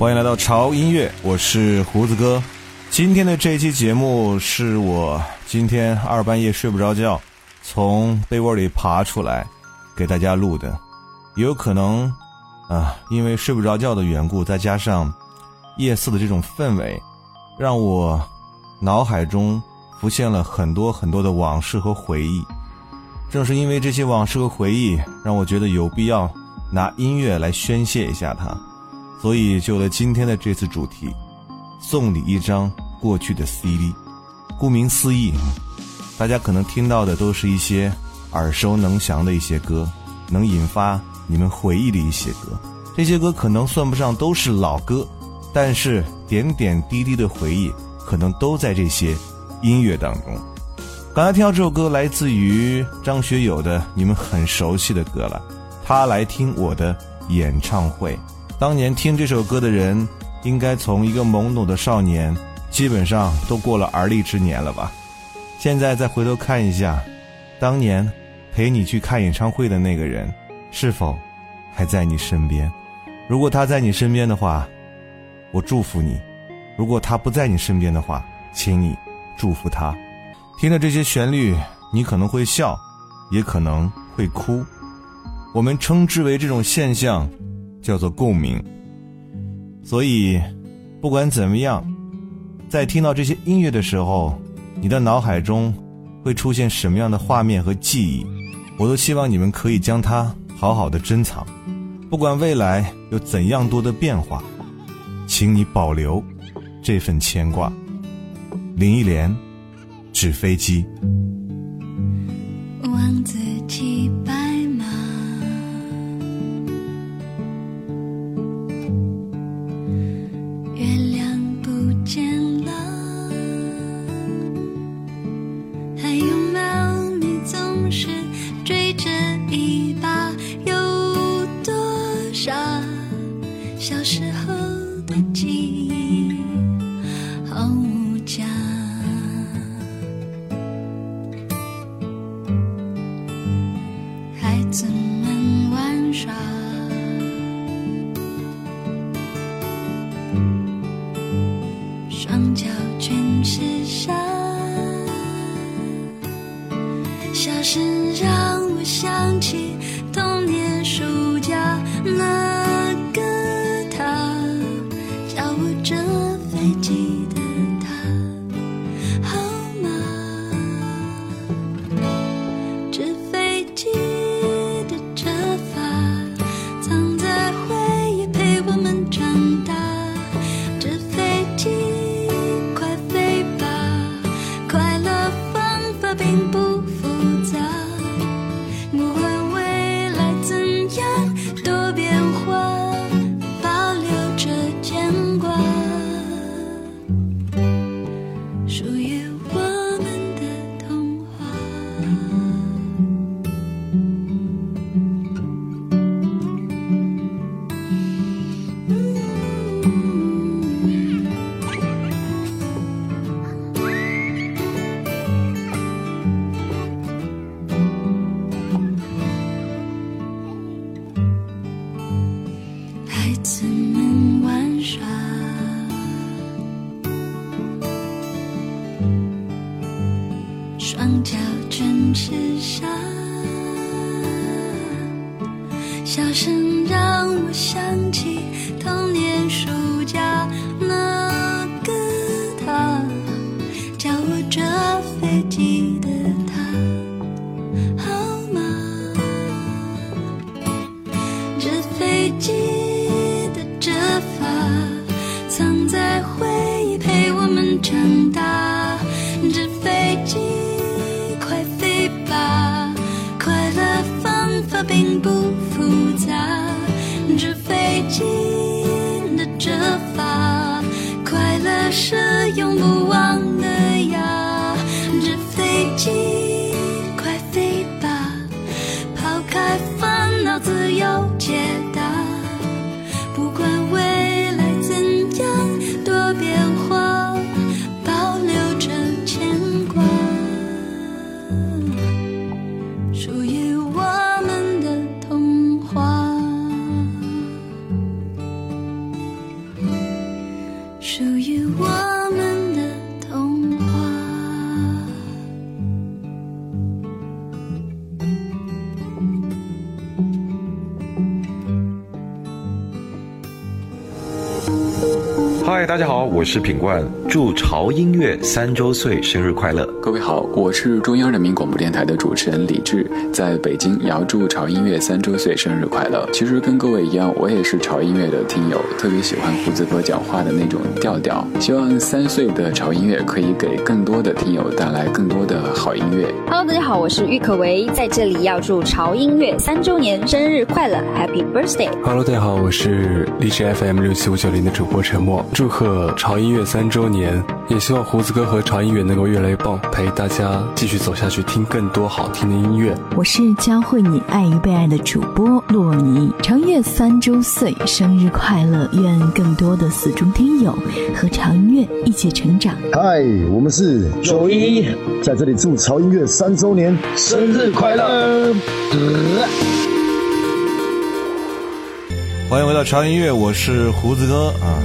欢迎来到潮音乐，我是胡子哥。今天的这期节目是我今天二半夜睡不着觉。从被窝里爬出来，给大家录的，也有可能，啊，因为睡不着觉的缘故，再加上夜色的这种氛围，让我脑海中浮现了很多很多的往事和回忆。正是因为这些往事和回忆，让我觉得有必要拿音乐来宣泄一下它，所以就了今天的这次主题，送你一张过去的 CD。顾名思义。大家可能听到的都是一些耳熟能详的一些歌，能引发你们回忆的一些歌。这些歌可能算不上都是老歌，但是点点滴滴的回忆可能都在这些音乐当中。刚才听到这首歌来自于张学友的，你们很熟悉的歌了。他来听我的演唱会。当年听这首歌的人，应该从一个懵懂的少年，基本上都过了而立之年了吧。现在再回头看一下，当年陪你去看演唱会的那个人，是否还在你身边？如果他在你身边的话，我祝福你；如果他不在你身边的话，请你祝福他。听着这些旋律，你可能会笑，也可能会哭。我们称之为这种现象，叫做共鸣。所以，不管怎么样，在听到这些音乐的时候。你的脑海中会出现什么样的画面和记忆？我都希望你们可以将它好好的珍藏，不管未来有怎样多的变化，请你保留这份牵挂。林忆莲，纸飞机。望自声让我想起童年暑假那。我是品冠，祝潮音乐三周岁生日快乐！各位好，我是中央人民广播电台的主持人李志，在北京也要祝潮音乐三周岁生日快乐。其实跟各位一样，我也是潮音乐的听友，特别喜欢胡子哥讲话的那种调调。希望三岁的潮音乐可以给更多的听友带来更多的好音乐。Hello，大家好，我是郁可唯，在这里要祝潮音乐三周年生日快乐，Happy Birthday！Hello，大家好，我是荔枝 FM 六七五九零的主播陈默，祝贺潮音乐三周年，也希望胡子哥和潮音乐能够越来越棒，陪大家继续走下去，听更多好听的音乐。我是教会你爱与被爱的主播洛尼，潮音乐三周岁生日快乐！愿更多的死忠听友和潮音乐一起成长。嗨，我们是九一，在这里祝潮音乐三周年生日快乐！欢迎回到潮音乐，我是胡子哥啊。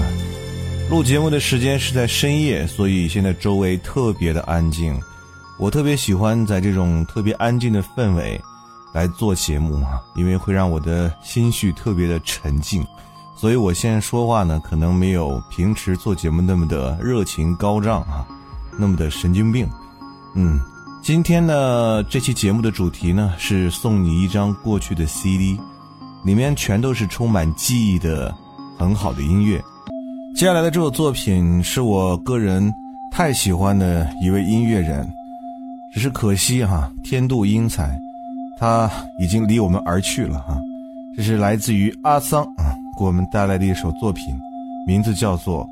录节目的时间是在深夜，所以现在周围特别的安静。我特别喜欢在这种特别安静的氛围来做节目啊，因为会让我的心绪特别的沉静。所以我现在说话呢，可能没有平时做节目那么的热情高涨啊，那么的神经病。嗯，今天呢，这期节目的主题呢是送你一张过去的 CD，里面全都是充满记忆的很好的音乐。接下来的这首作品是我个人太喜欢的一位音乐人，只是可惜哈、天妒英才，他已经离我们而去了哈、这是来自于阿桑啊给我们带来的一首作品，名字叫做《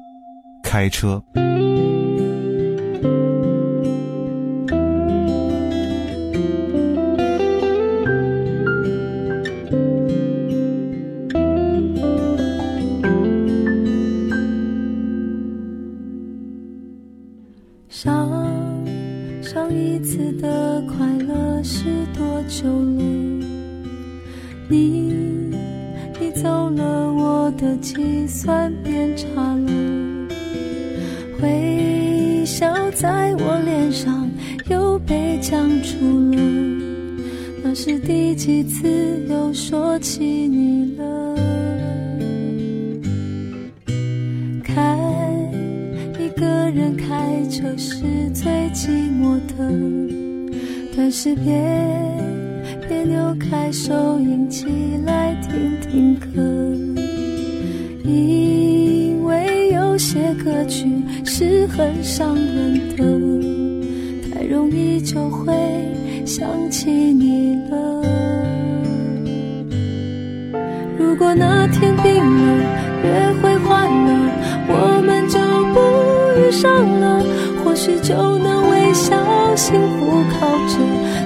开车》。些歌曲是很伤人的，太容易就会想起你了。如果那天定了，约会换了，我们就不遇上了，或许就能微笑幸福靠着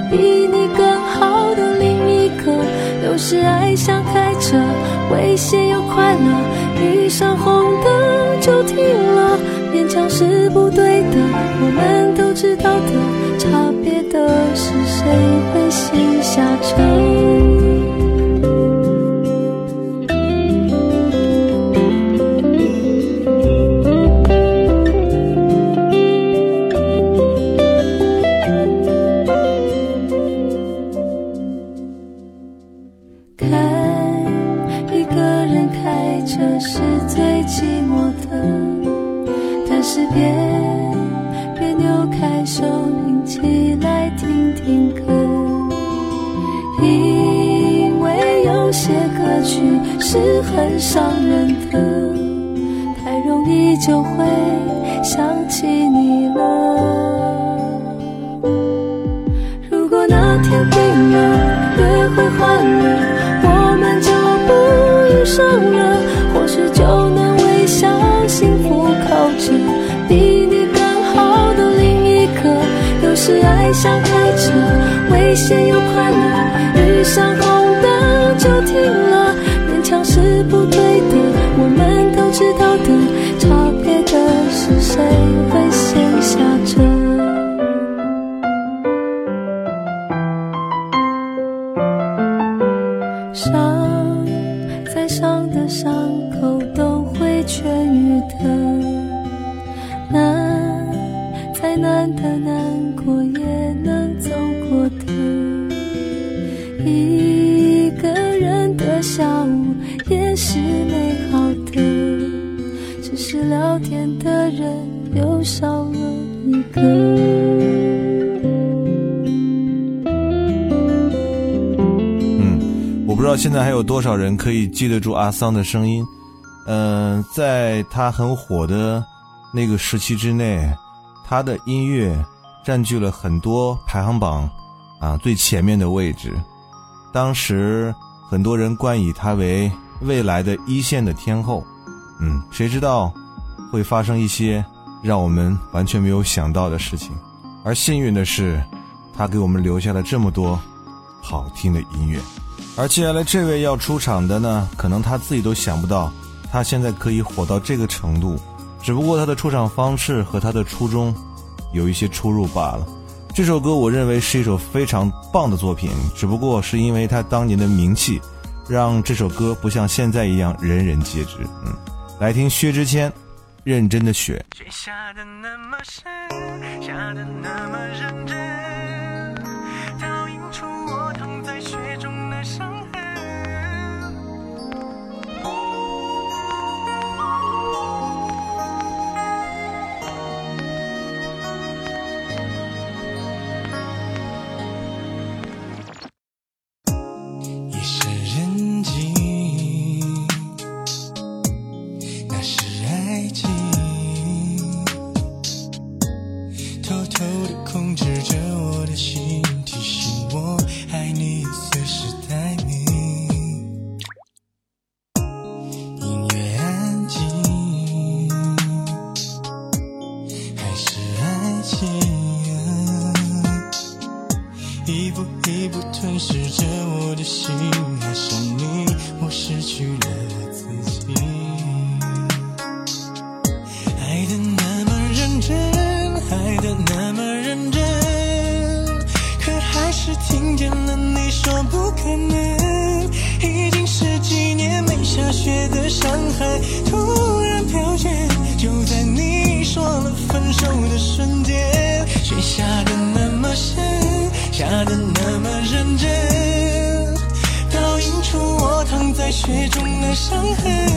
比你更好的另一个。有时爱像开车，危险又快乐，遇上红灯就停了，勉强是不对的，我们都知道的，差别的是谁会先下车。开一个人开车是最近去是很伤人的，太容易就会想起你了。如果那天定了，约会换了，我们就不遇上了，或许就能微笑幸福靠近比你更好的另一个。有时爱像开车，危险又快乐，遇上红灯就停了，不对的，我们都知道的，差别的是谁？有多少人可以记得住阿桑的声音。嗯，在他很火的那个时期之内，他的音乐占据了很多排行榜啊最前面的位置。当时很多人冠以他为未来的一线的天后。嗯，谁知道会发生一些让我们完全没有想到的事情。而幸运的是，他给我们留下了这么多好听的音乐。而接下来这位要出场的呢，可能他自己都想不到，他现在可以火到这个程度，只不过他的出场方式和他的初衷有一些出入罢了。这首歌我认为是一首非常棒的作品，只不过是因为他当年的名气，让这首歌不像现在一样人人皆知。嗯，来听薛之谦，《认真的雪》。雪下的那么深，下的那么认真，倒映出我躺在雪中。的伤。伤痕。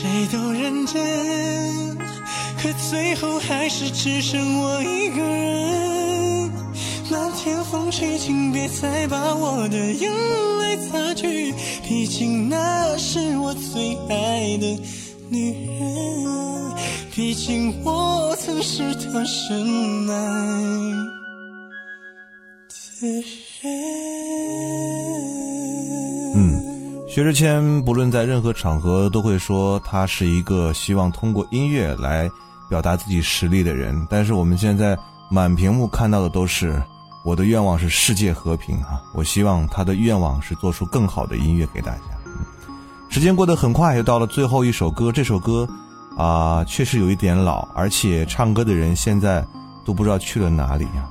谁都认真可最后还是只剩我一个人。漫天风雪请别再把我的眼泪擦去毕竟那是我最爱的女人毕竟我曾是她深爱的人。薛之谦不论在任何场合都会说他是一个希望通过音乐来表达自己实力的人，但是我们现在满屏幕看到的都是我的愿望是世界和平啊！我希望他的愿望是做出更好的音乐给大家。时间过得很快，又到了最后一首歌。这首歌，啊，确实有一点老，而且唱歌的人现在都不知道去了哪里啊。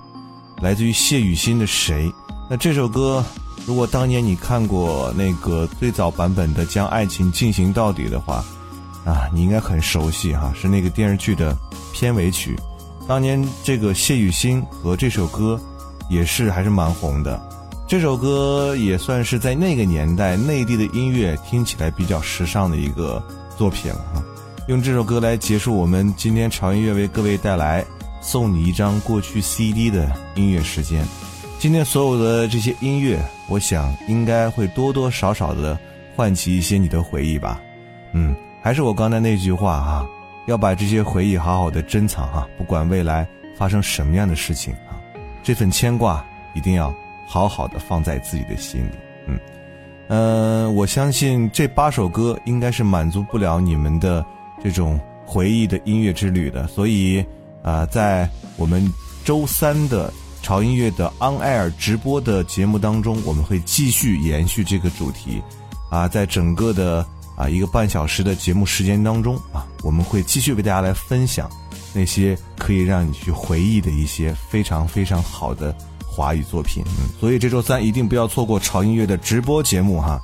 来自于谢雨欣的《谁》。那这首歌，如果当年你看过那个最早版本的《将爱情进行到底》的话，啊，你应该很熟悉哈，是那个电视剧的片尾曲。当年这个谢雨欣和这首歌，也是还是蛮红的。这首歌也算是在那个年代内地的音乐听起来比较时尚的一个作品了哈！用这首歌来结束我们今天潮音乐为各位带来送你一张过去 CD 的音乐时间。今天所有的这些音乐，我想应该会多多少少的唤起一些你的回忆吧。嗯，还是我刚才那句话哈，要把这些回忆好好的珍藏哈，不管未来发生什么样的事情啊，这份牵挂一定要。好好的放在自己的心里，嗯，呃，我相信这八首歌应该是满足不了你们的这种回忆的音乐之旅的，所以啊，在我们周三的潮音乐的 On Air 直播的节目当中，我们会继续延续这个主题，啊，在整个的啊一个半小时的节目时间当中啊，我们会继续为大家来分享那些可以让你去回忆的一些非常非常好的。华语作品，所以这周三一定不要错过潮音乐的直播节目哈！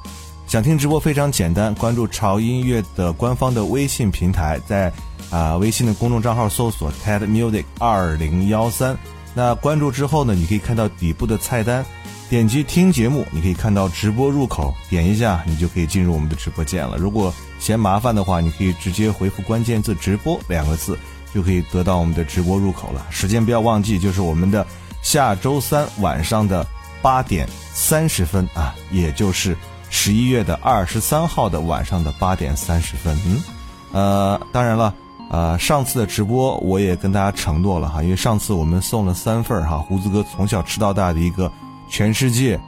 想听直播非常简单，关注潮音乐的官方的微信平台，在啊微信的公众账号搜索 TED Music 二零幺三。那关注之后呢，你可以看到底部的菜单，点击听节目，你可以看到直播入口，点一下你就可以进入我们的直播间了。如果嫌麻烦的话，你可以直接回复关键字“直播”两个字，就可以得到我们的直播入口了。时间不要忘记，就是我们的。下周三晚上的八点三十分啊，也就是十一月的二十三号的晚上的八点三十分。嗯，呃，当然了，呃，上次的直播我也跟大家承诺了哈，因为上次我们送了三份哈，胡子哥从小吃到大的一个全世界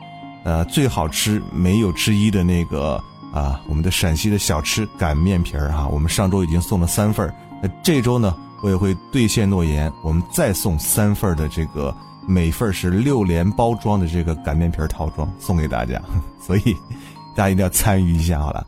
呃最好吃没有之一的那个啊，我们的陕西的小吃擀面皮儿哈，我们上周已经送了三份那这周呢，我也会兑现诺言，我们再送三份的这个。每份是六连包装的这个擀面皮儿套装送给大家，所以大家一定要参与一下，好了，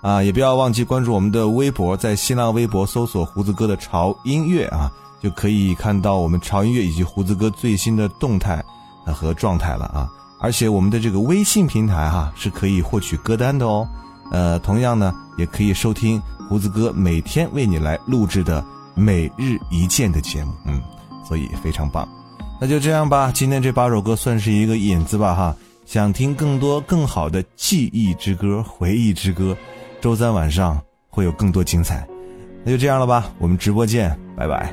啊，也不要忘记关注我们的微博，在新浪微博搜索胡子哥的潮音乐啊，就可以看到我们潮音乐以及胡子哥最新的动态和状态了啊。而且我们的这个微信平台哈是可以获取歌单的哦，呃，同样呢也可以收听胡子哥每天为你来录制的每日一见的节目，嗯，所以非常棒。那就这样吧，今天这八首歌算是一个引子吧，哈。想听更多更好的记忆之歌、回忆之歌，周三晚上会有更多精彩。那就这样了吧，我们直播见，拜拜。